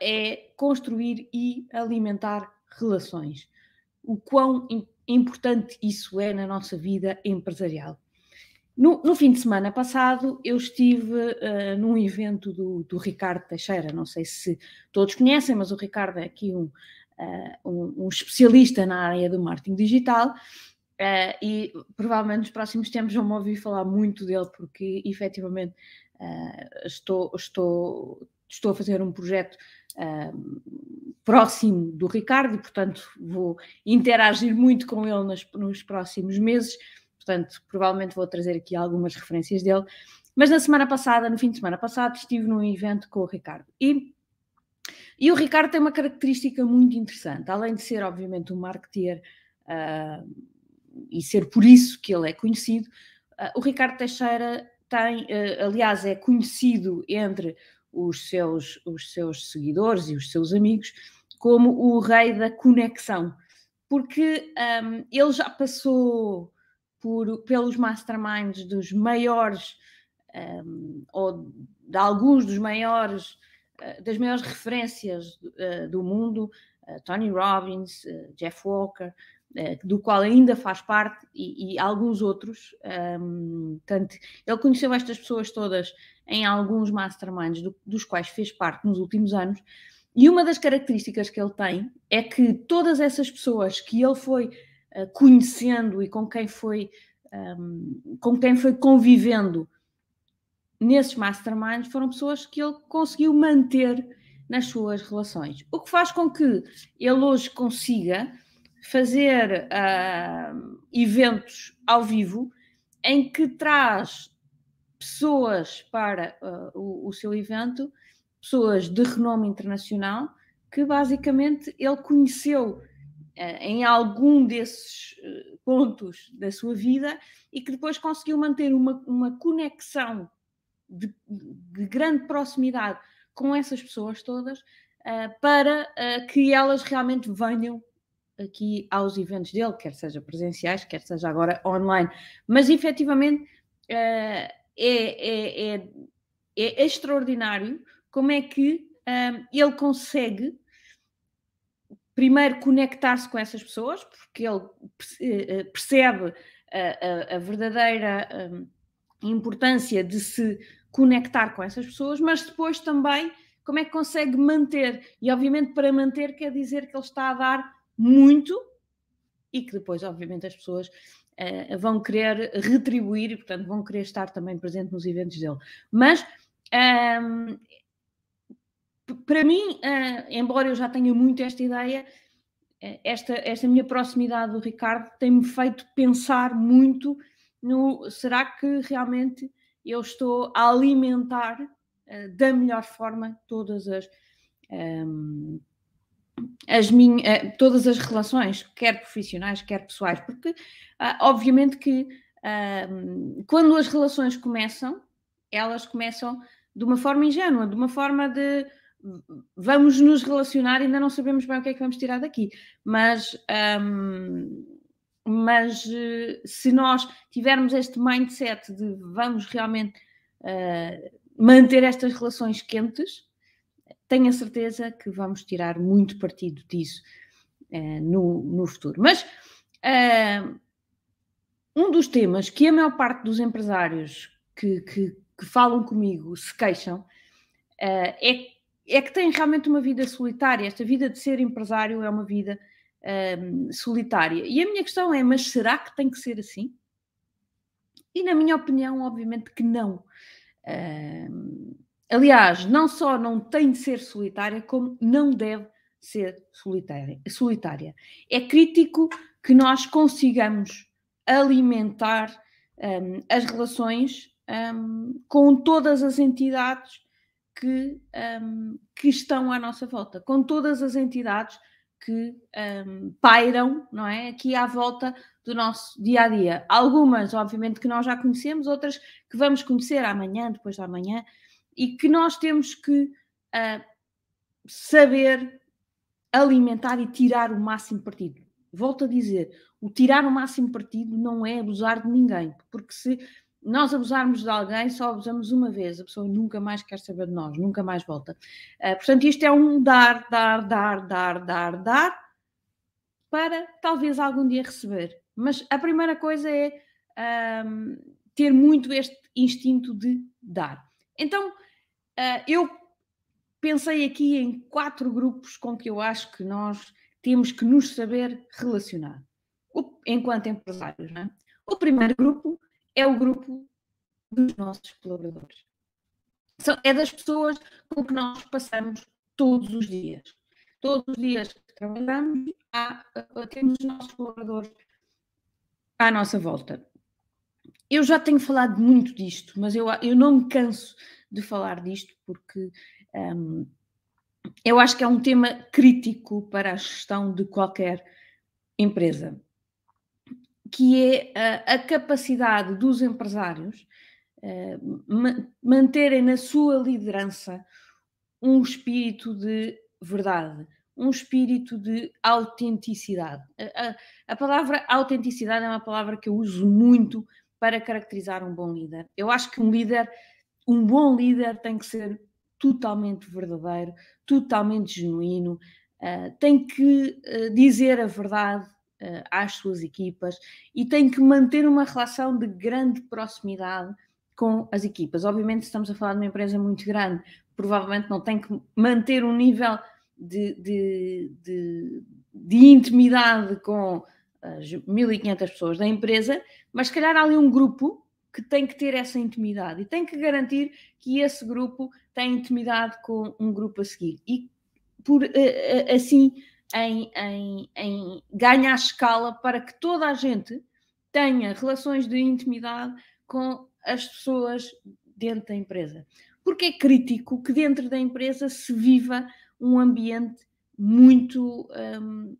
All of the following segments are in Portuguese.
é construir e alimentar relações. O quão importante isso é na nossa vida empresarial. No, no fim de semana passado, eu estive uh, num evento do, do, Ricardo Teixeira. Não sei se todos conhecem, mas o Ricardo é aqui um, uh, um, um especialista na área do marketing digital. Uh, e provavelmente nos próximos tempos vão-me ouvir falar muito dele, porque efetivamente estou, estou, estou a fazer um projeto próximo do Ricardo e, portanto, vou interagir muito com ele nos, nos próximos meses portanto, provavelmente vou trazer aqui algumas referências dele. Mas na semana passada, no fim de semana passado, estive num evento com o Ricardo. E, e o Ricardo tem uma característica muito interessante, além de ser, obviamente, um marketeer uh, e ser por isso que ele é conhecido, uh, o Ricardo Teixeira tem, uh, aliás, é conhecido entre os seus, os seus seguidores e os seus amigos como o rei da conexão, porque um, ele já passou por, pelos masterminds dos maiores um, ou de alguns dos maiores uh, das maiores referências uh, do mundo, uh, Tony Robbins, Jeff Walker, do qual ainda faz parte e, e alguns outros. Um, tanto, ele conheceu estas pessoas todas em alguns masterminds do, dos quais fez parte nos últimos anos. E uma das características que ele tem é que todas essas pessoas que ele foi uh, conhecendo e com quem foi um, com quem foi convivendo nesses masterminds foram pessoas que ele conseguiu manter nas suas relações. O que faz com que ele hoje consiga fazer uh, eventos ao vivo em que traz pessoas para uh, o, o, seu evento, pessoas de renome internacional, que basicamente ele conheceu uh, em algum desses pontos da sua vida e que depois conseguiu manter uma, uma conexão de, de grande proximidade com essas pessoas todas uh, para uh, que elas realmente venham aqui aos eventos dele, quer seja presenciais, quer seja agora online. Mas efetivamente é, é, é, é, extraordinário como é que ele consegue primeiro conectar-se com essas pessoas, porque ele eh, percebe a, a, a verdadeira hum, importância de se conectar com essas pessoas, mas depois também como é que consegue manter. E obviamente para manter quer dizer que ele está a dar muito e que depois, obviamente, as pessoas uh, vão querer retribuir e, portanto, vão querer estar também presente nos eventos dele. Mas um, para mim, uh, embora eu já tenha muito esta ideia, uh, esta, esta minha proximidade do Ricardo tem-me feito pensar muito no será que realmente eu estou a alimentar uh, da melhor forma todas as. Um, as minhas, todas as relações, quer profissionais, quer pessoais, porque obviamente que quando as relações começam, elas começam de uma forma ingênua, de uma forma de vamos nos relacionar, ainda não sabemos bem o que é que vamos tirar daqui, mas, mas eh, se nós tivermos este mindset de vamos realmente uh, manter estas relações quentes, tenho a certeza que vamos tirar muito partido disso uh, no, no futuro. Mas uh, um dos temas que a maior parte dos empresários que, que, que falam comigo se queixam é é que tem realmente uma vida solitária. Esta vida de ser empresário é uma vida solitária. E a minha questão é: mas será que tem que ser assim? E na minha opinião, obviamente que não. Um, aliás, não só não tem de ser solitária, como não deve ser solitária. solitária. É crítico que nós consigamos alimentar um, as relações um, com todas as entidades que, um, que estão à nossa volta, com todas as entidades que um, pairam, não é? Aqui à volta do nosso dia a dia. Algumas, obviamente, que nós já conhecemos, outras que vamos conhecer amanhã, depois da manhã, e que nós temos que uh, saber alimentar e tirar o máximo partido. Volto a dizer, o tirar o máximo partido não é abusar de ninguém, porque se nós abusarmos de alguém, só abusamos uma vez, a pessoa nunca mais quer saber de nós, nunca mais volta. Uh, portanto, isto é um dar, dar, dar, dar, dar, dar, para talvez algum dia receber. Mas a primeira coisa é um, ter muito este instinto de dar. Então, uh, eu pensei aqui em quatro grupos com que eu acho que nós temos que nos saber relacionar, enquanto empresários. É? O primeiro grupo é o grupo dos nossos colaboradores. é das pessoas com que nós passamos todos os dias. Todos os dias que trabalhamos, há, temos os nossos colaboradores à nossa volta. Eu já tenho falado muito disto, mas eu, eu não me canso de falar disto porque um, eu acho que é um tema crítico para a gestão de qualquer empresa, que é a, a capacidade dos empresários uh, ma manterem na sua liderança um espírito de verdade, um espírito de autenticidade. A, a, a, palavra autenticidade é uma palavra que eu uso muito para caracterizar um bom líder. Eu acho que um líder, um bom líder tem que ser totalmente verdadeiro, totalmente genuíno, uh, tem que uh, dizer a verdade uh, às suas equipas e tem que manter uma relação de grande proximidade com as equipas. Obviamente, estamos a falar de uma empresa muito grande, provavelmente não tem que manter um nível de, de, de, de intimidade com as 1.500 pessoas da empresa, mas se calhar há ali um grupo que tem que ter essa intimidade e tem que garantir que esse grupo tem intimidade com um grupo a seguir. E por eh, eh, assim em, em, em ganha a escala para que toda a gente tenha relações de intimidade com as pessoas dentro da empresa. Porque é crítico que dentro da empresa se viva um ambiente muito um,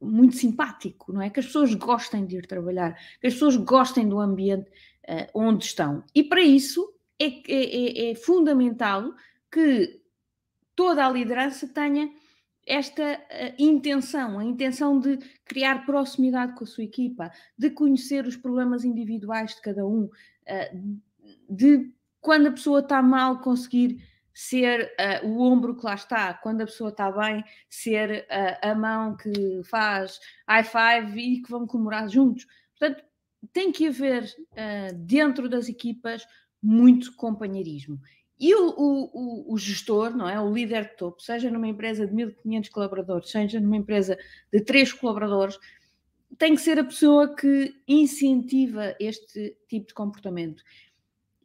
muito simpático, não é? Que as pessoas gostem de ir trabalhar, que as pessoas gostem do ambiente uh, onde estão. E para isso é, é, é, é, fundamental que toda a liderança tenha esta uh, intenção, a intenção de criar proximidade com a sua equipa, de conhecer os problemas individuais de cada um, uh, de quando a pessoa está mal conseguir ser uh, o ombro que lá está, quando a pessoa está bem, ser uh, a mão que faz high five e que vão comemorar juntos. Portanto, tem que haver uh, dentro das equipas muito companheirismo. E o, o, o, gestor, não é? O líder de topo, seja numa empresa de 1500 colaboradores, seja numa empresa de 3 colaboradores, tem que ser a pessoa que incentiva este tipo de comportamento.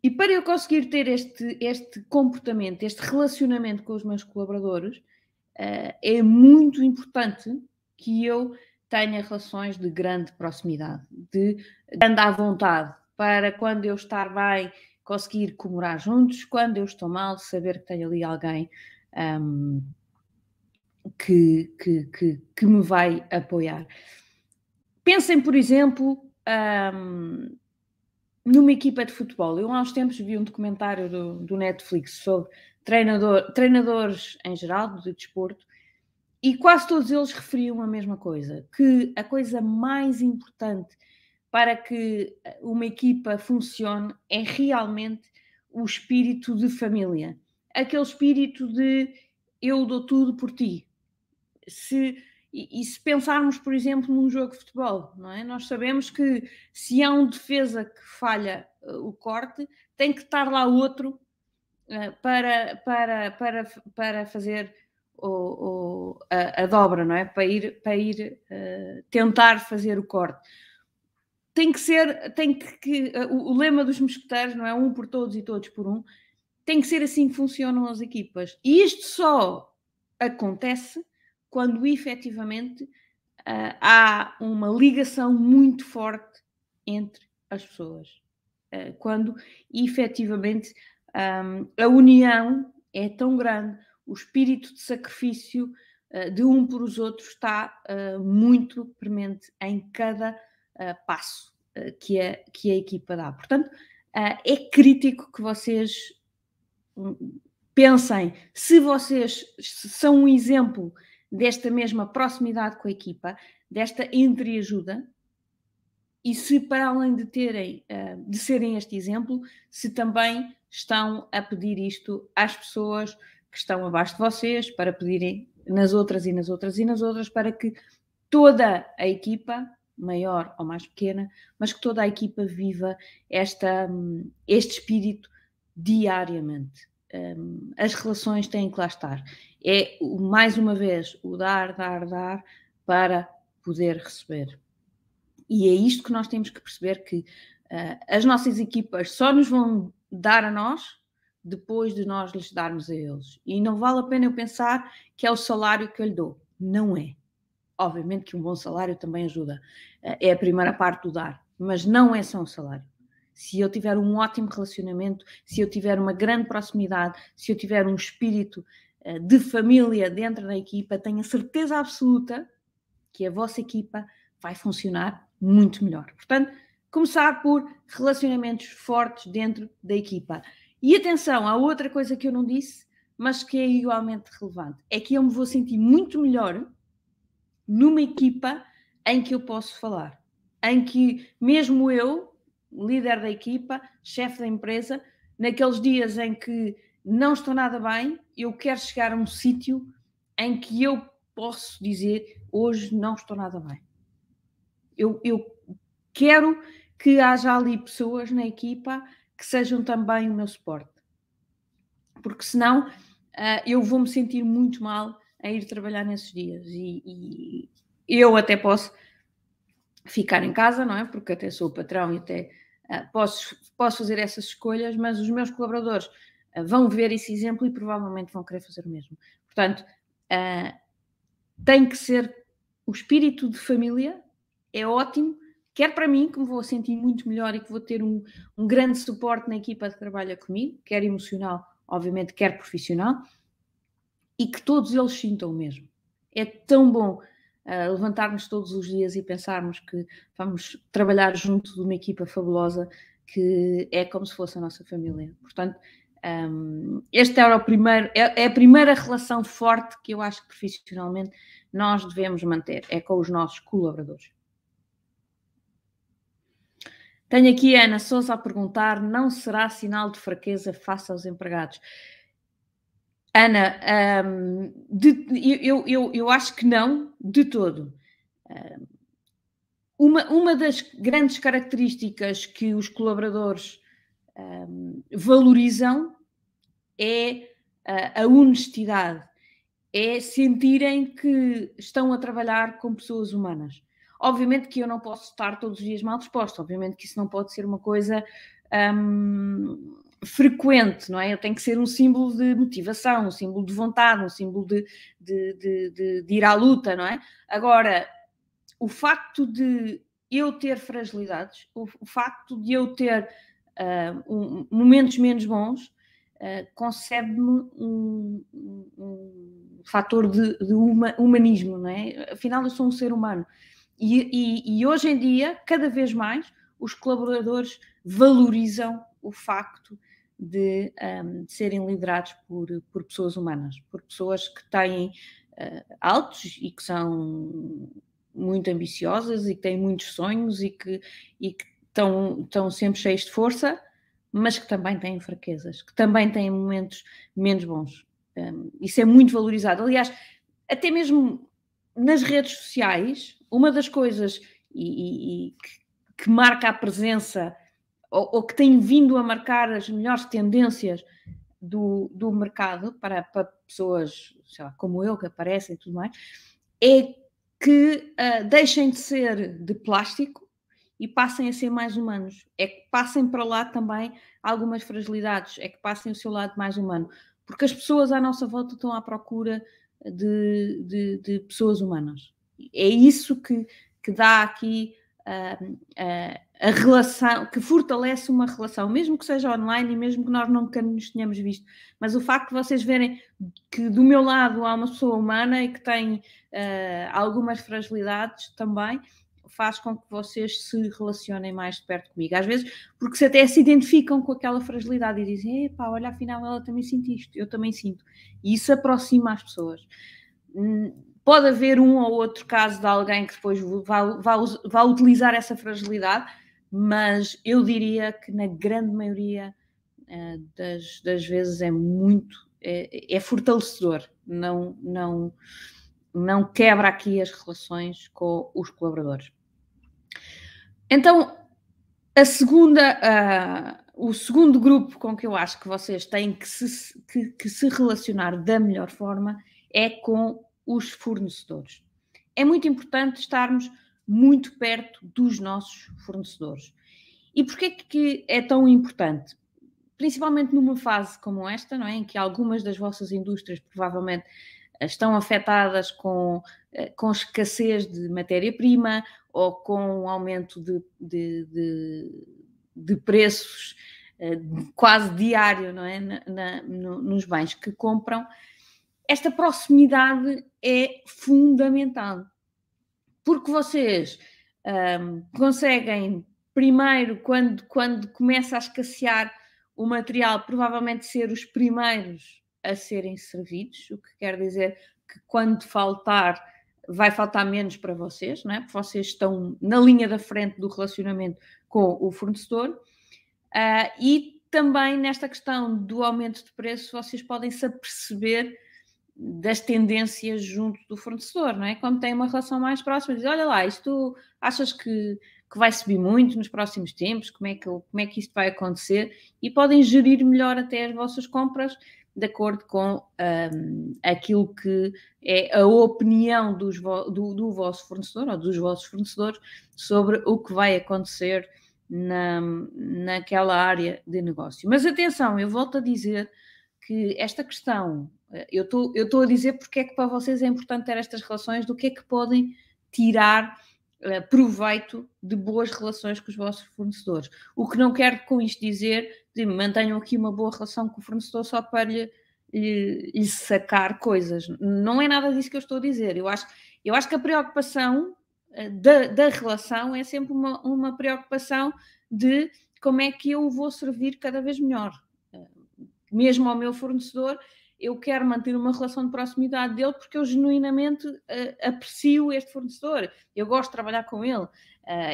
E para eu conseguir ter este, este comportamento, este relacionamento com os meus colaboradores, uh, é muito importante que eu tenha relações de grande proximidade, de grande à vontade, para quando eu estar bem, conseguir comemorar juntos, quando eu estou mal, saber que tenho ali alguém um, que, que, que, que, me vai apoiar. Pensem, por exemplo, um, numa equipa de futebol. Eu há uns tempos vi um documentário do, do Netflix sobre treinador, treinadores em geral, de desporto, e quase todos eles referiam a mesma coisa: que a coisa mais importante para que uma equipa funcione é realmente o espírito de família, aquele espírito de eu dou tudo por ti. Se e, e, se pensarmos, por exemplo, num jogo de futebol, não é? Nós sabemos que se há um defesa que falha uh, o corte, tem que estar lá outro uh, para, para, para, para fazer o, o, a, a, dobra, não é? Para ir, para ir uh, tentar fazer o corte. Tem que ser, tem que, que o, o lema dos mosqueteiros, não é? Um por todos e todos por um, tem que ser assim que funcionam as equipas. E isto só acontece quando efetivamente uh, há uma ligação muito forte entre as pessoas. Uh, quando efetivamente um, a união é tão grande, o espírito de sacrifício uh, de um por os outros está muito premente em cada passo que, a, que a equipa dá. Portanto, é crítico que vocês hum, pensem se vocês são um exemplo desta mesma proximidade com a equipa, desta entreajuda, e se para além de terem, uh, de serem este exemplo, se também estão a pedir isto às pessoas que estão abaixo de vocês, para pedirem nas outras e nas outras e nas outras, para que toda a equipa, maior ou mais pequena, mas que toda a equipa viva esta, este espírito diariamente. Um, as relações têm que lá estar. É, mais uma vez, o dar, dar, dar para poder receber. E é isto que nós temos que perceber que uh, as nossas equipas só nos vão dar a nós depois de nós lhes darmos a eles. E não vale a pena eu pensar que é o salário que eu lhe dou. Não é. Obviamente que um bom salário também ajuda. Uh, é a primeira parte do dar. Mas não é só um salário. Se eu tiver um ótimo relacionamento, se eu tiver uma grande proximidade, se eu tiver um espírito de família dentro da equipa, tenho a certeza absoluta que a vossa equipa vai funcionar muito melhor. Portanto, começar por relacionamentos fortes dentro da equipa. E atenção, há outra coisa que eu não disse, mas que é igualmente relevante: é que eu me vou sentir muito melhor numa equipa em que eu posso falar, em que mesmo eu, líder da equipa, chefe da empresa, naqueles dias em que não estou nada bem, eu quero chegar a um sítio em que eu posso dizer hoje não estou nada bem. Eu, eu quero que haja ali pessoas na equipa que sejam também o meu suporte. Porque senão uh, eu vou me sentir muito mal a ir trabalhar nesses dias. E, e, eu até posso ficar em casa, não é? Porque até sou o patrão e até uh, posso, posso fazer essas escolhas, mas os meus colaboradores vão ver esse exemplo e provavelmente vão querer fazer o mesmo. Portanto, tem que ser o espírito de família é ótimo, quer para mim, que me vou sentir muito melhor e que vou ter um, um grande suporte na equipa que trabalha comigo, quer emocional, obviamente, quer profissional, e que todos eles sintam o mesmo. É tão bom uh, levantarmos todos os dias e pensarmos que vamos trabalhar junto de uma equipa fabulosa que é como se fosse a nossa família. Portanto, um, este era o primeiro, é, é, a primeira relação forte que eu acho que profissionalmente nós devemos manter, é com os nossos colaboradores. Tenho aqui a Ana Souza a perguntar: não será sinal de fraqueza face aos empregados? Ana, um, de, eu, eu, eu acho que não, de todo. Um, uma, uma das grandes características que os colaboradores um, valorizam é a, honestidade, é sentirem que estão a trabalhar com pessoas humanas. Obviamente que eu não posso estar todos os dias mal disposto, obviamente que isso não pode ser uma coisa hum, frequente, não é? Eu tenho que ser um símbolo de motivação, um símbolo de vontade, um símbolo de, de, de, de ir à luta, não é? Agora, o facto de eu ter fragilidades, o, o facto de eu ter um, momentos menos bons, uh, concebe-me um, um, fator de, de uma, humanismo, não é? Afinal, eu sou um ser humano. E, e, e hoje em dia, cada vez mais, os colaboradores valorizam o facto de, um, de, serem liderados por, por pessoas humanas, por pessoas que têm uh, altos e que são muito ambiciosas e que têm muitos sonhos e que, e que estão, estão sempre cheios de força, mas que também têm fraquezas, que também têm momentos menos bons. Um, isso é muito valorizado. Aliás, até mesmo nas redes sociais, uma das coisas e, e, que, que, marca a presença ou, ou, que tem vindo a marcar as melhores tendências do, do mercado para, para pessoas lá, como eu que aparecem e tudo mais, é que uh, deixem de ser de plástico e passem a ser mais humanos. É que passem para lá também algumas fragilidades, é que passem o seu lado mais humano. Porque as pessoas à nossa volta estão à procura de, de, de pessoas humanas é isso que, que dá aqui uh, uh, a relação, que fortalece uma relação, mesmo que seja online e mesmo que nós nunca nos tenhamos visto. Mas o facto de vocês verem que do meu lado há uma pessoa humana e que tem uh, algumas fragilidades também, faz com que vocês se relacionem mais de perto comigo. Às vezes, porque se até se identificam com aquela fragilidade e dizem: Epá, olha, afinal ela também sente isto, eu também sinto. E isso aproxima as pessoas. Hum, pode haver um ou outro caso de alguém que depois vá, utilizar essa fragilidade, mas eu diria que na grande maioria uh, das, das, vezes é muito, é, é, fortalecedor, não, não, não quebra aqui as relações com os colaboradores. Então, a segunda, uh, o segundo grupo com que eu acho que vocês têm que se, que, que se relacionar da melhor forma é com os fornecedores. É muito importante estarmos muito perto dos nossos fornecedores. E porquê que é tão importante? Principalmente numa fase como esta, não é? em que algumas das vossas indústrias provavelmente estão afetadas com, com escassez de matéria-prima ou com um aumento de, de, de, de preços eh, quase diário não é? Na, na, no, nos bens que compram, esta proximidade é fundamental. Porque vocês um, conseguem, primeiro, quando, quando começa a escassear o material, provavelmente ser os primeiros a serem servidos, o que quer dizer que quando faltar, vai faltar menos para vocês, não é? Porque vocês estão na linha da frente do relacionamento com o fornecedor. Uh, e também nesta questão do aumento de preço, vocês podem se aperceber das tendências junto do fornecedor, não é? Quando tem uma relação mais próxima, diz, olha lá, isto achas que, que vai subir muito nos próximos tempos, como é, que, como é que isto vai acontecer? E podem gerir melhor até as vossas compras de acordo com um, aquilo que é a opinião dos do, do, vosso fornecedor ou dos vossos fornecedores sobre o que vai acontecer na, naquela área de negócio. Mas atenção, eu volto a dizer que esta questão eh, eu estou a dizer porque é que para vocês é importante ter estas relações, do que é que podem tirar uh, proveito de boas relações com os vossos fornecedores. O que não quero com isto dizer de mantenham aqui uma boa relação com o fornecedor só para lhe, lhe, lhe, sacar coisas. Não é nada disso que eu estou a dizer. Eu acho, eu acho que a preocupação uh, da, da relação é sempre uma, uma preocupação de como é que eu vou servir cada vez melhor. Uh, mesmo ao meu fornecedor, eu quero manter uma relação de proximidade dele porque eu genuinamente uh, aprecio este fornecedor, eu gosto de trabalhar com ele, uh,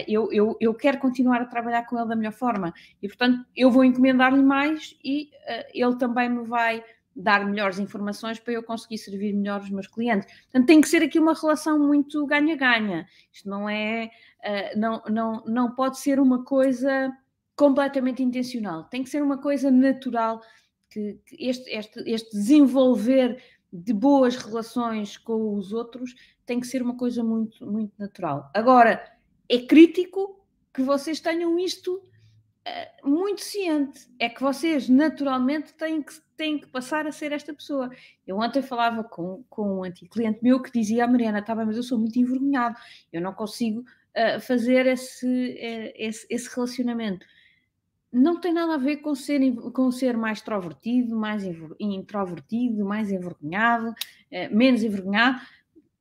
eu, eu, eu quero continuar a trabalhar com ele da melhor forma e, portanto, eu vou encomendar-lhe mais e uh, ele também me vai dar melhores informações para eu conseguir servir melhor os meus clientes. Portanto, tem que ser aqui uma relação muito ganha-ganha. Isto não é, não, não, não pode ser uma coisa completamente intencional, tem que ser uma coisa natural que, que este, este, este desenvolver de boas relações com os outros tem que ser uma coisa muito, muito natural. Agora, é crítico que vocês tenham isto uh, muito ciente. É que vocês naturalmente têm que, têm que passar a ser esta pessoa. Eu ontem falava com, com um antigo cliente meu que dizia: ah, Mariana, tá bem, mas eu sou muito envergonhado, eu não consigo uh, fazer esse, uh, esse, esse relacionamento não tem nada a ver com ser, com ser mais extrovertido, mais introvertido, mais envergonhado, eh, menos envergonhado.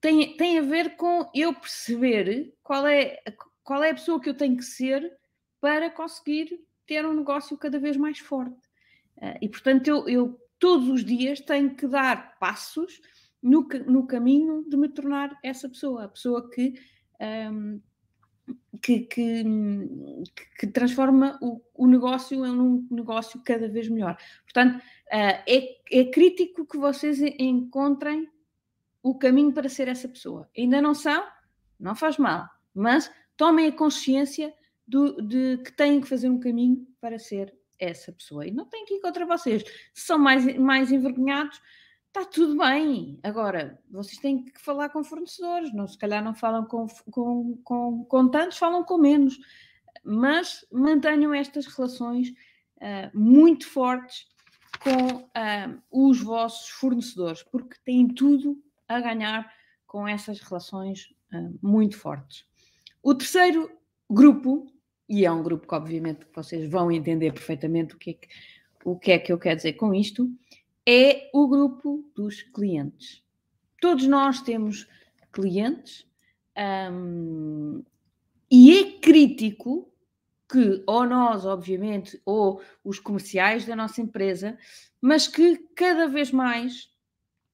Tem, tem a ver com eu perceber qual é, qual é a pessoa que eu tenho que ser para conseguir ter um negócio cada vez mais forte. Eh, e, portanto, eu, eu todos os dias tenho que dar passos no, no caminho de me tornar essa pessoa, a pessoa que um, que, que, que transforma o, o, negócio em um negócio cada vez melhor. Portanto, uh, é, é crítico que vocês encontrem o caminho para ser essa pessoa. Ainda não são? Não faz mal, mas tomem a consciência do, de que têm que fazer um caminho para ser essa pessoa. E não têm que ir contra vocês. Se são mais, mais envergonhados, está tudo bem. Agora, vocês têm que falar com fornecedores, não, se calhar não falam com, com, com, com tantos, falam com menos, mas mantenham estas relações uh, muito fortes com uh, os vossos fornecedores, porque têm tudo a ganhar com essas relações uh, muito fortes. O terceiro grupo, e é um grupo que obviamente vocês vão entender perfeitamente o que é que, o que, é que eu quero dizer com isto, é o grupo dos clientes. Todos nós temos clientes um, e é crítico que, ou nós, obviamente, ou os comerciais da nossa empresa, mas que cada vez mais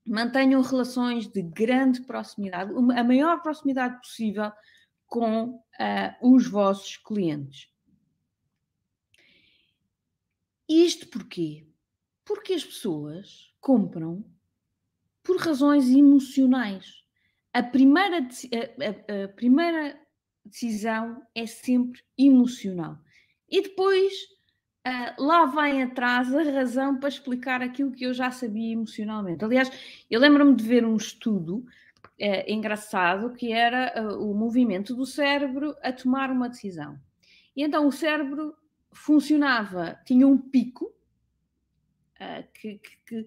mantenham relações de grande proximidade, a maior proximidade possível com uh, os vossos clientes. Isto porquê? Porque as pessoas compram por razões emocionais. A primeira, a, a, a primeira decisão é sempre emocional. E depois uh, lá vem atrás a razão para explicar aquilo que eu já sabia emocionalmente. Aliás, eu lembro-me de ver um estudo uh, engraçado que era uh, o movimento do cérebro a tomar uma decisão. E então o cérebro funcionava, tinha um pico que, que, que,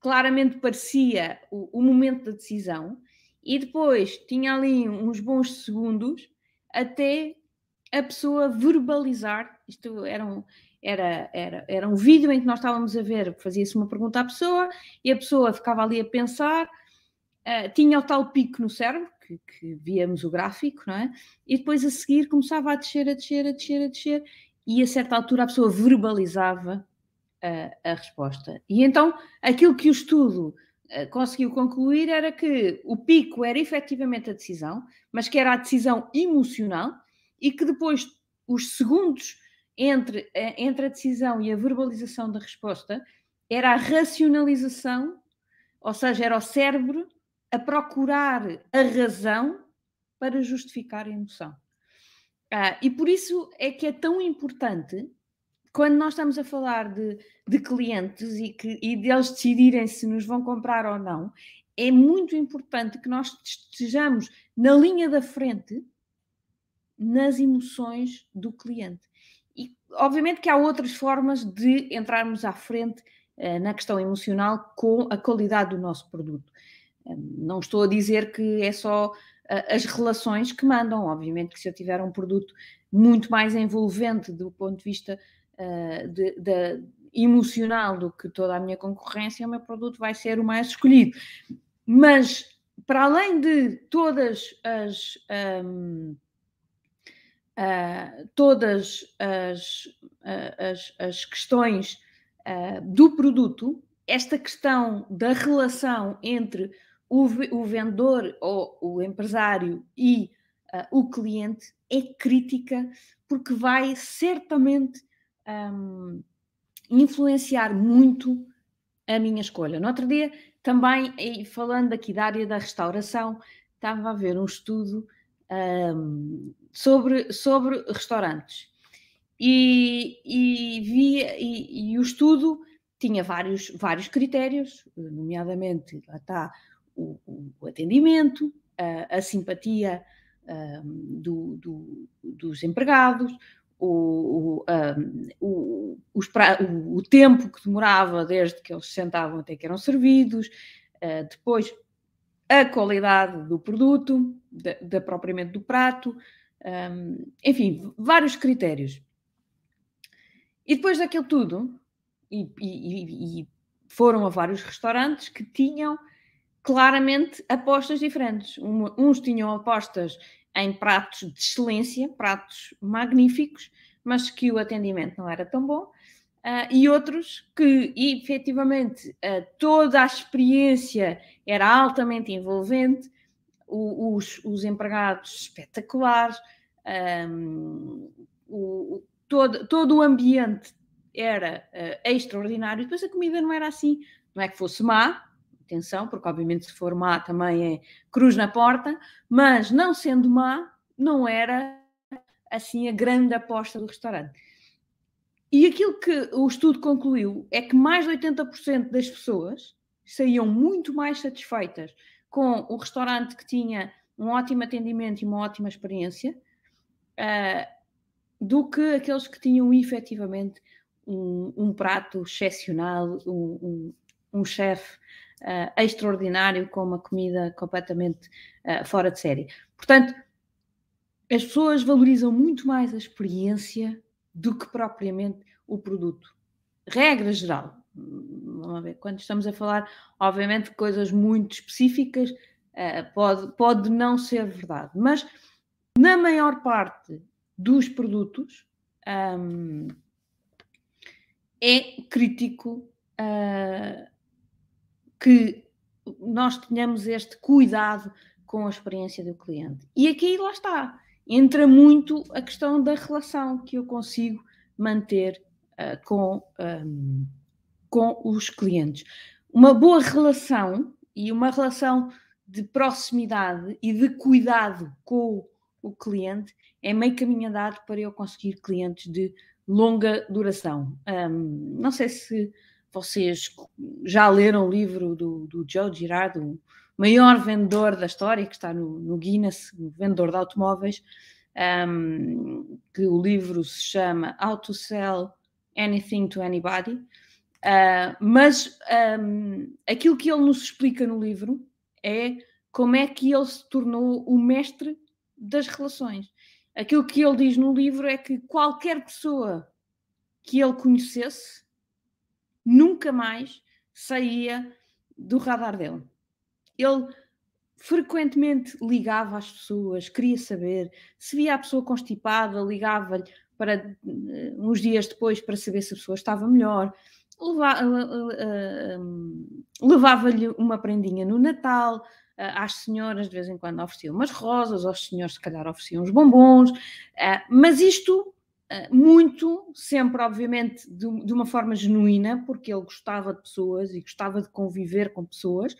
claramente parecia o, o momento da decisão, e depois tinha ali uns bons segundos até a pessoa verbalizar. Isto era um, era, era, era um vídeo em que nós estávamos a ver, fazia-se uma pergunta à pessoa e a pessoa ficava ali a pensar, uh, tinha o tal pico no cérebro, que, que, víamos o gráfico, não é? E depois a seguir começava a descer, a descer, a descer, a descer, e a certa altura a pessoa verbalizava a resposta. E então aquilo que o estudo uh, conseguiu concluir era que o pico era efetivamente a decisão, mas que era a decisão emocional e que depois os segundos entre, entre a decisão e a verbalização da resposta era a racionalização, ou seja, era o cérebro a procurar a razão para justificar a emoção. Ah, e por isso é que é tão importante, quando nós estamos a falar de, de clientes e, que, e deles decidirem se nos vão comprar ou não, é muito importante que nós estejamos na linha da frente nas emoções do cliente. E, obviamente, que há outras formas de entrarmos à frente uh, na questão emocional com a qualidade do nosso produto. Uh, não estou a dizer que é só as relações que mandam, obviamente, que se eu tiver um produto muito mais envolvente do ponto de vista de, de, emocional do que toda a minha concorrência, o meu produto vai ser o mais escolhido. Mas, para além de todas as. Um, uh, todas as, uh, as, as questões do produto, esta questão da relação entre o, o vendedor ou o empresário e o cliente é crítica porque vai certamente um, influenciar muito a minha escolha. No outro dia, também, falando aqui da área da restauração, estava a ver um estudo um, sobre, sobre restaurantes. E, e, via, e, e, o estudo tinha vários, vários critérios, nomeadamente lá está o, o atendimento, a, a simpatia um, do, do, dos empregados, o, o, o, o, tempo que demorava desde que eles se sentavam até que eram servidos, uh, depois a qualidade do produto, da, da propriamente do prato, um, enfim, vários critérios. E depois daquilo tudo, e, e, e, foram a vários restaurantes que tinham claramente apostas diferentes. Um, uns tinham apostas em pratos de excelência, pratos magníficos, mas que o atendimento não era tão bom. Uh, e outros que efetivamente uh, toda a experiência era altamente envolvente, o, os, os, empregados espetaculares, um, o, todo, todo o ambiente era uh, extraordinário, depois a comida não era assim, não é que fosse má, atenção, porque obviamente se for má também é cruz na porta, mas não sendo má, não era assim a grande aposta do restaurante. E aquilo que o estudo concluiu é que mais de 80% das pessoas saíam muito mais satisfeitas com o restaurante que tinha um ótimo atendimento e uma ótima experiência uh, do que aqueles que tinham efetivamente um, um prato excepcional, um, um, um chefe uh, extraordinário com uma comida completamente uh, fora de série. Portanto, as pessoas valorizam muito mais a experiência do que propriamente o produto. Regra geral. Vamos ver, quando estamos a falar, obviamente, de coisas muito específicas, uh, pode, pode não ser verdade, mas na maior parte dos produtos um, é crítico uh, que nós tenhamos este cuidado com a experiência do cliente. E aqui lá está, entra muito a questão da relação que eu consigo manter uh, com, um, com os clientes. Uma boa relação e uma relação de proximidade e de cuidado com o cliente é meio caminho andado para eu conseguir clientes de longa duração. Um, não sei se vocês já leram o livro do, do Joe Girard, o maior vendedor da história, que está no, no Guinness, o vendedor de automóveis, um, que o livro se chama How to Sell Anything to Anybody. Uh, mas um, aquilo que ele nos explica no livro é como é que ele se tornou o mestre das relações. Aquilo que ele diz no livro é que qualquer pessoa que ele conhecesse nunca mais saía do radar dele. Ele frequentemente ligava às pessoas, queria saber se via a pessoa constipada, ligava-lhe para eh, uns dias depois para saber se a pessoa estava melhor, levava-lhe uma prendinha no Natal, às senhoras de vez em quando ofereciam umas rosas, aos senhores se calhar ofereciam uns bombons, eh, mas isto eh, muito, sempre obviamente de, uma forma genuína, porque ele gostava de pessoas e gostava de conviver com pessoas,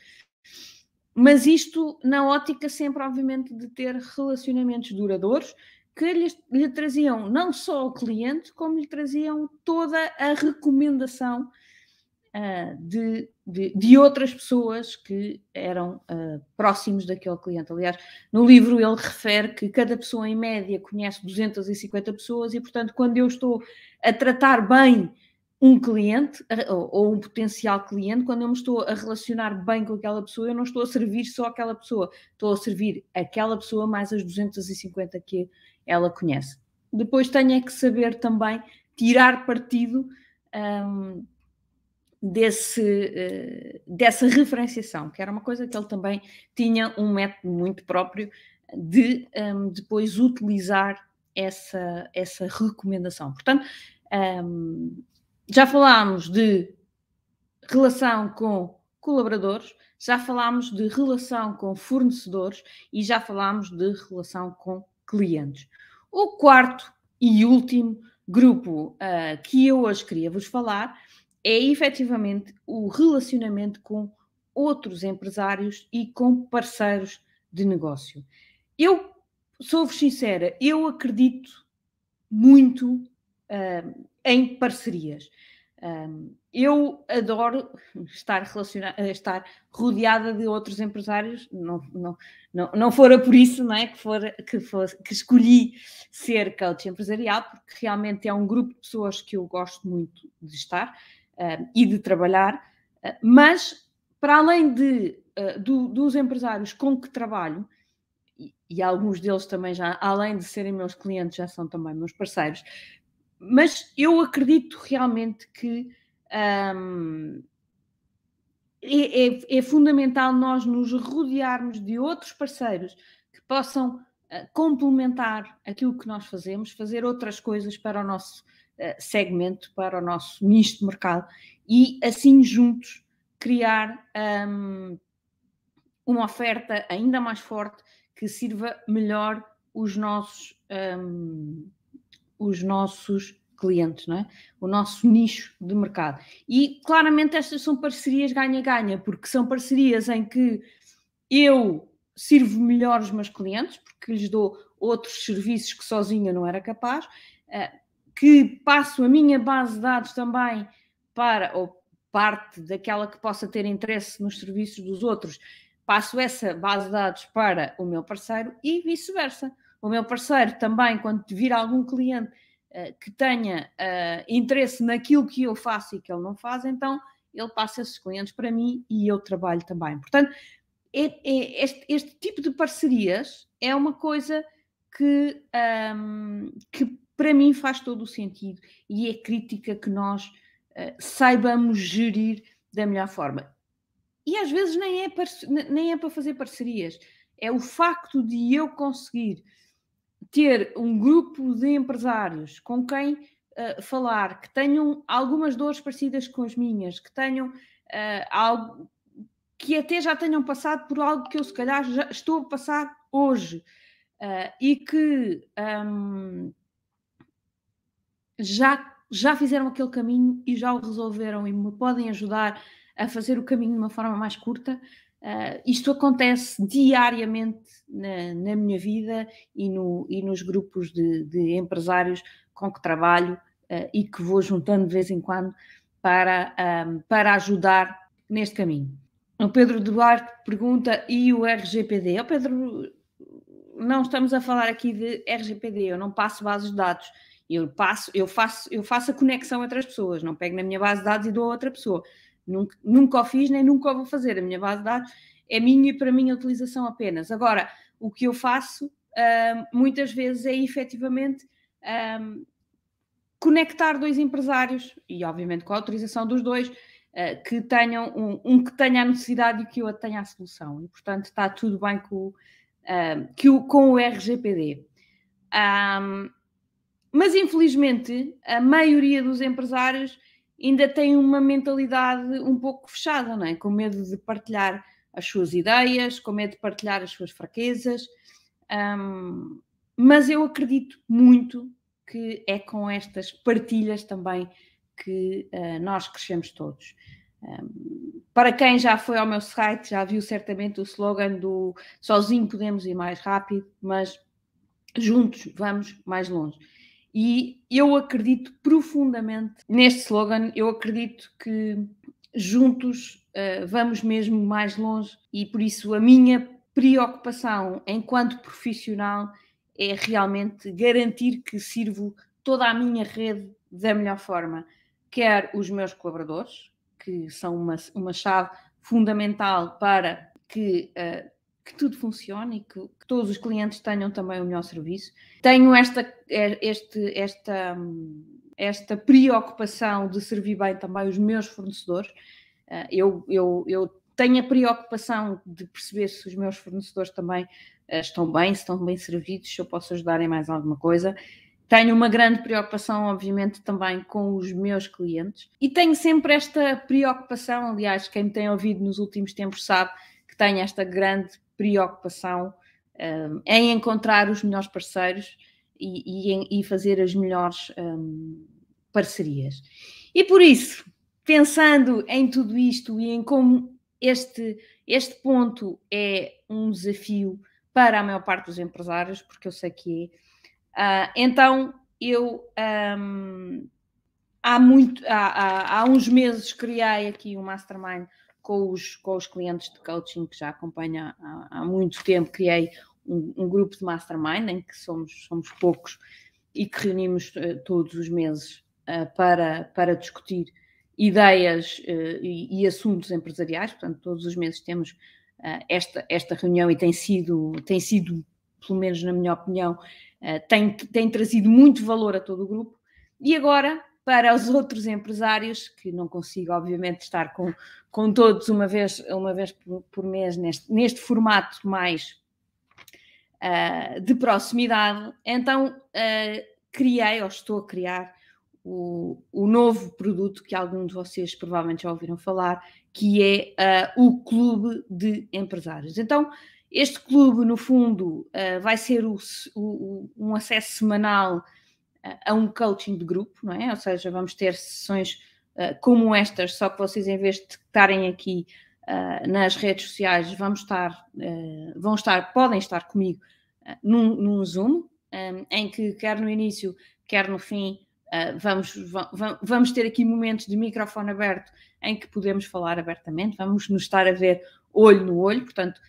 mas isto na ótica sempre, obviamente, de ter relacionamentos duradouros que lhe, lhe traziam não só o cliente, como lhe traziam toda a recomendação de, de, de, outras pessoas que eram uh, próximos daquele cliente. Aliás, no livro ele refere que cada pessoa, em média, conhece 250 pessoas e, portanto, quando eu estou a tratar bem um cliente ou, um potencial cliente, quando eu me estou a relacionar bem com aquela pessoa, eu não estou a servir só aquela pessoa, estou a servir aquela pessoa mais as 250 que ela conhece. Depois tenho é que saber também tirar partido um, desse, uh, dessa referenciação, que era uma coisa que ele também tinha um método muito próprio de um, depois utilizar essa, essa recomendação. Portanto, um, já falámos de relação com colaboradores, já falámos de relação com fornecedores e já falámos de relação com clientes. O quarto e último grupo uh, que eu hoje queria vos falar é efetivamente o relacionamento com outros empresários e com parceiros de negócio. Eu sou-vos sincera, eu acredito muito uh, em parcerias. Um, eu adoro estar, estar rodeada de outros empresários, não, não, não, não fora por isso não é? que, for, que, que escolhi ser coach empresarial, porque realmente é um grupo de pessoas que eu gosto muito de estar uh, e de trabalhar, uh, mas para além de, uh, do, dos empresários com que trabalho, e, e alguns deles também já, além de serem meus clientes, já são também meus parceiros, mas eu acredito realmente que um, é, é, é, fundamental nós nos rodearmos de outros parceiros que possam complementar aquilo que nós fazemos, fazer outras coisas para o nosso segmento, para o nosso nicho de mercado e assim juntos criar um, uma oferta ainda mais forte que sirva melhor os nossos um, os nossos clientes, não é? o nosso nicho de mercado. E claramente estas são parcerias ganha-ganha, porque são parcerias em que eu sirvo melhor os meus clientes, porque lhes dou outros serviços que sozinha não era capaz, eh, que passo a minha base de dados também para, ou parte daquela que possa ter interesse nos serviços dos outros, passo essa base de dados para o meu parceiro e vice-versa o meu parceiro também, quando vir algum cliente uh, que tenha uh, interesse naquilo que eu faço e que ele não faz, então ele passa esses clientes para mim e eu trabalho também. Portanto, é, é, este, este, tipo de parcerias é uma coisa que, um, que para mim faz todo o sentido e é crítica que nós uh, saibamos gerir da melhor forma. E às vezes nem é, nem é para fazer parcerias, é o facto de eu conseguir ter um grupo de empresários com quem uh, falar, que tenham algumas dores parecidas com as minhas, que tenham uh, algo, que até já tenham passado por algo que eu se calhar já estou a passar hoje uh, e que um, já, já fizeram aquele caminho e já o resolveram e me podem ajudar a fazer o caminho de uma forma mais curta. Uh, isto acontece diariamente na, na, minha vida e, no, e nos grupos de, de, empresários com que trabalho uh, e que vou juntando de vez em quando para, um, para ajudar neste caminho. O Pedro Duarte pergunta: e o RGPD? Oh, Pedro, não estamos a falar aqui de RGPD, eu não passo bases de dados. Eu passo, eu faço, eu faço a conexão entre as pessoas, não pego na minha base de dados e dou a outra pessoa. Nunca, nunca o fiz, nem nunca o vou fazer. A minha base de dados é minha e para minha utilização apenas. Agora, o que eu faço uh, muitas vezes é efetivamente uh, conectar dois empresários, e obviamente com a autorização dos dois, uh, que tenham um, um, que tenha a necessidade e que eu tenha a solução. E portanto está tudo bem com, que o, com o RGPD. Um, mas infelizmente a maioria dos empresários ainda tem uma mentalidade um pouco fechada, não é? com medo de partilhar as suas ideias, com medo de partilhar as suas fraquezas. Um, mas eu acredito muito que é com estas partilhas também que uh, nós crescemos todos. Um, para quem já foi ao meu site, já viu certamente o slogan do sozinho podemos ir mais rápido, mas juntos vamos mais longe. E eu acredito profundamente neste slogan, eu acredito que juntos uh, vamos mesmo mais longe. E por isso a minha preocupação enquanto profissional é realmente garantir que sirvo toda a minha rede da melhor forma, quer os meus colaboradores, que são uma, uma chave fundamental para que uh, que tudo funcione e que, que, todos os clientes tenham também o melhor serviço. Tenho esta, é, este, esta, esta preocupação de servir bem também os meus fornecedores. Ah, eu, eu, eu tenho a preocupação de perceber se os meus fornecedores também ah, estão bem, se estão bem servidos, se eu posso ajudar em mais alguma coisa. Tenho uma grande preocupação, obviamente, também com os meus clientes e tenho sempre esta preocupação. Aliás, quem me tem ouvido nos últimos tempos sabe que tenho esta grande preocupação um, em encontrar os melhores parceiros e, e, em, e fazer as melhores um, parcerias. E por isso, pensando em tudo isto e em como este, este ponto é um desafio para a maior parte dos empresários, porque eu sei que é, uh, então eu um, há, muito, há, há, há uns meses criei aqui um mastermind com os, com os clientes de coaching que já acompanho há, há muito tempo, criei um, um, grupo de mastermind em que somos, somos poucos e que reunimos uh, todos os meses uh, para, para discutir ideias uh, e, e, assuntos empresariais, portanto, todos os meses temos esta, esta reunião e tem sido, tem sido, pelo menos na minha opinião, tem, tem trazido muito valor a todo o grupo. E agora para os outros empresários, que não consigo, obviamente, estar com, com todos uma vez, uma vez por, mês neste, neste formato mais uh, de proximidade. Então, uh, criei, ou estou a criar, o, o, novo produto que alguns de vocês provavelmente já ouviram falar, que é uh, o Clube de Empresários. Então, este clube, no fundo, vai ser o, o, um acesso semanal a um coaching de grupo, não é? Ou seja, vamos ter sessões uh, como estas, só que vocês, em vez de estarem aqui uh, nas redes sociais, vamos estar, uh, vão estar, podem estar comigo num, num, Zoom, um, em que quer no início, quer no fim, vamos, vamos ter aqui momentos de microfone aberto em que podemos falar abertamente, vamos nos estar a ver olho no olho, portanto,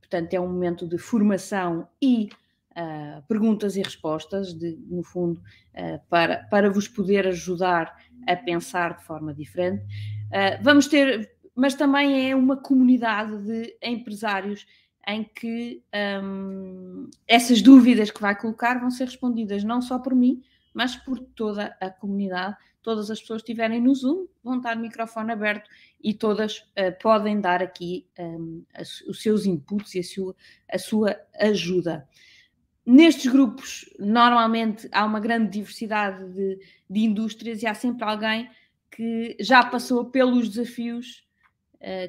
portanto é um momento de formação e uh, perguntas e respostas, de, no fundo, uh, para, para vos poder ajudar a pensar de forma diferente. Uh, vamos ter, mas também é uma comunidade de empresários em que um, essas dúvidas que vai colocar vão ser respondidas não só por mim, mas por toda a comunidade. Todas as pessoas que estiverem no Zoom vão estar o microfone aberto e todas uh, podem dar aqui um, os seus inputs e a sua, a sua ajuda. Nestes grupos, normalmente há uma grande diversidade de, de indústrias e há sempre alguém que já passou pelos desafios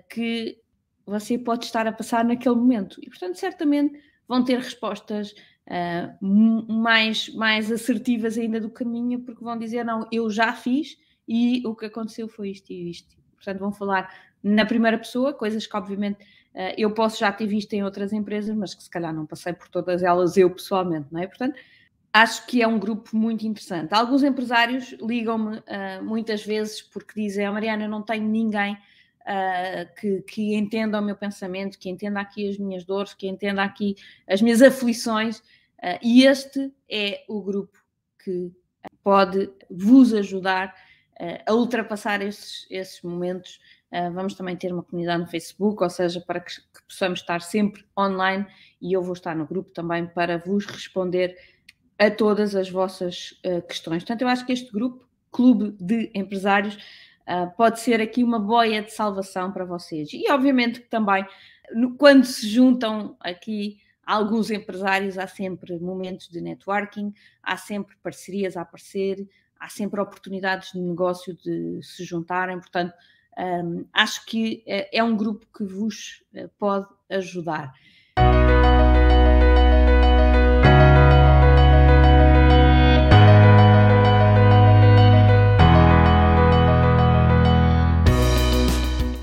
que você pode estar a passar naquele momento. E, portanto, certamente vão ter respostas uh, mais, mais assertivas ainda do caminho, porque vão dizer: Não, eu já fiz e o que aconteceu foi isto e isto. Portanto, vão falar na primeira pessoa, coisas que, obviamente, uh, eu posso já ter visto em outras empresas, mas que se calhar não passei por todas elas eu pessoalmente, não é? Portanto, acho que é um grupo muito interessante. Alguns empresários ligam-me uh, muitas vezes porque dizem: oh, Mariana, eu não tenho ninguém uh, que, que, entenda o meu pensamento, que entenda aqui as minhas dores, que entenda aqui as minhas aflições, uh, e este é o grupo que pode vos ajudar a ultrapassar esses, esses momentos. Vamos também ter uma comunidade no Facebook, ou seja, para que, que possamos estar sempre online e eu vou estar no grupo também para vos responder a todas as vossas uh, questões. Portanto, eu acho que este grupo, Clube de Empresários, uh, pode ser aqui uma boia de salvação para vocês. E obviamente que também, no, quando se juntam aqui alguns empresários, há sempre momentos de networking, há sempre parcerias a aparecer, há sempre oportunidades de negócio de se juntarem, portanto, um, acho que é, é um grupo que vos eh, pode ajudar.